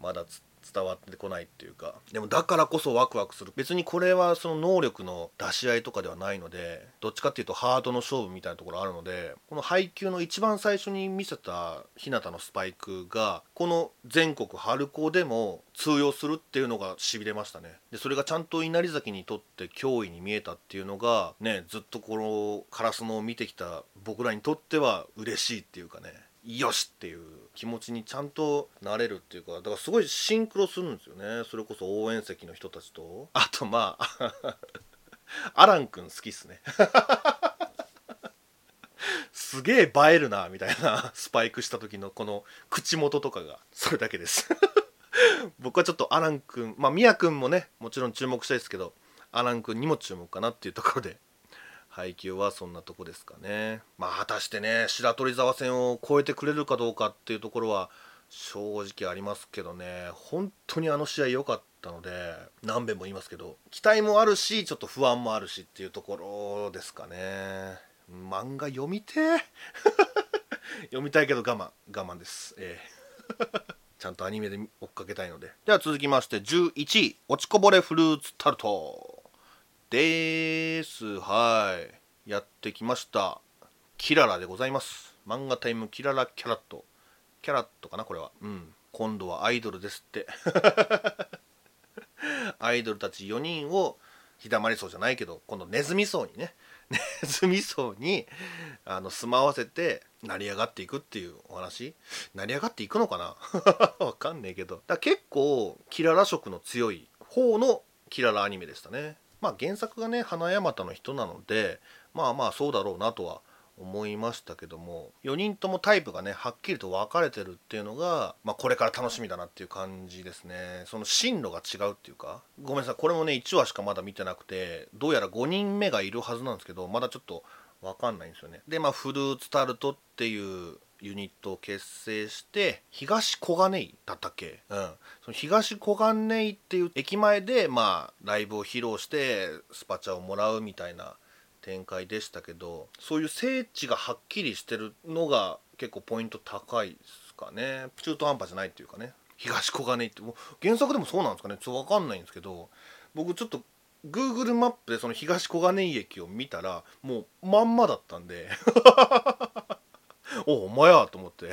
A: まだつ伝わってこないっていうか。でもだからこそワクワクする。別にこれはその能力の出し合いとかではないのでどっちかっていうとハートの勝負みたいなところあるのでこの配球の一番最初に見せた日向のスパイクがこの全国春高でも通用するっていうのがしびれましたね。でそれがちゃんと稲荷崎にとって脅威に見えたっていうのがねずっとこのカラスのを見てきた僕らにとっては嬉しいっていうかね。よしっていう気持ちにちゃんとなれるっていうかだからすごいシンクロするんですよね。それこそ応援席の人たちと。あとまあ アラン君好きっすね。すげえ映えるなみたいなスパイクした時のこの口元とかがそれだけです。僕はちょっとアラン君まあミヤ君もねもちろん注目したいですけどアラン君にも注目かなっていうところで配球はそんなとこですかね。まあ果たしてね白鳥沢戦を超えてくれるかどうかっていうところは正直ありますけどね。本当にあの試合良かったので何べんも言いますけど期待もあるしちょっと不安もあるしっていうところですかね。漫画読みて 読みたいけど我慢我慢です。ええ。ちゃんとアニメで追っかけたいので。では続きまして11位落ちこぼれフルーツタルト。です。はい。やってきました。キララでございます。漫画タイムキララキャラット。キャラットかなこれは。うん。今度はアイドルですって。アイドルたち4人を日だまり層じゃないけど今度ネズミ層にね。ネズミ層にあの住まわせて成り上がっていくっていうお話。成り上がっていくのかな？わかんねえけど。だ結構キララ色の強い方のキララアニメでしたね。まあ原作がね花山田の人なのでまあまあそうだろうなとは思いましたけども4人ともタイプがねはっきりと分かれてるっていうのが、まあ、これから楽しみだなっていう感じですね。その進路が違うっていうかごめんなさいこれもね1話しかまだ見てなくてどうやら5人目がいるはずなんですけどまだちょっと分かんないんですよね。でまあフルーツタルトっていうユニットを結成して東小金井だったっけ、うん、その東小金井っていう駅前でまあライブを披露してスパチャをもらうみたいな展開でしたけどそういう聖地がはっきりしてるのが結構ポイント高いですかね。中途半端じゃないっていうかね。東小金井ってもう原作でもそうなんですかね？ちょっと分かんないんですけど僕ちょっと Google マップでその東小金井駅を見たらもうまんまだったんで。おお前やと思って。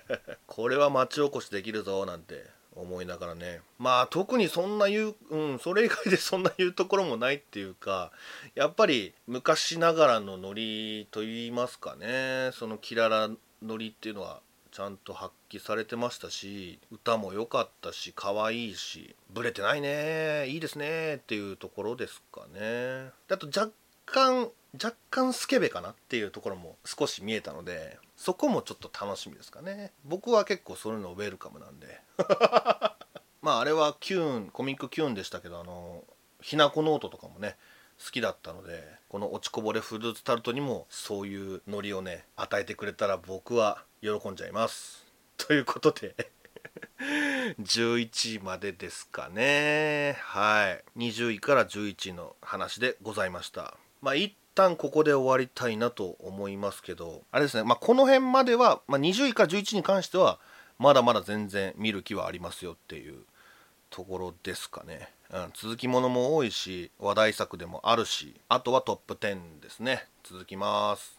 A: これは町おこしできるぞなんて思いながらね。まあ特にそんな言う、うん、それ以外でそんな言うところもないっていうかやっぱり昔ながらのノリと言いますかね。そのキララノリっていうのはちゃんと発揮されてましたし歌も良かったし可愛いしブレてないねいいですねっていうところですかね。あと若干若干スケベかなっていうところも少し見えたのでそこもちょっと楽しみですかね。僕は結構そういうのウェルカムなんで。まああれはキューンコミックキューンでしたけどあのひなこノートとかもね好きだったのでこの落ちこぼれフルーツタルトにもそういうノリをね与えてくれたら僕は喜んじゃいます。ということで 11位までですかね。はい。20位から11位の話でございました。まあ一旦ここで終わりたいなと思いますけどあれですね、まあ、この辺までは、まあ、20位から11位に関してはまだまだ全然見る気はありますよっていうところですかね、うん、続きものも多いし話題作でもあるしあとはトップ10ですね。続きます。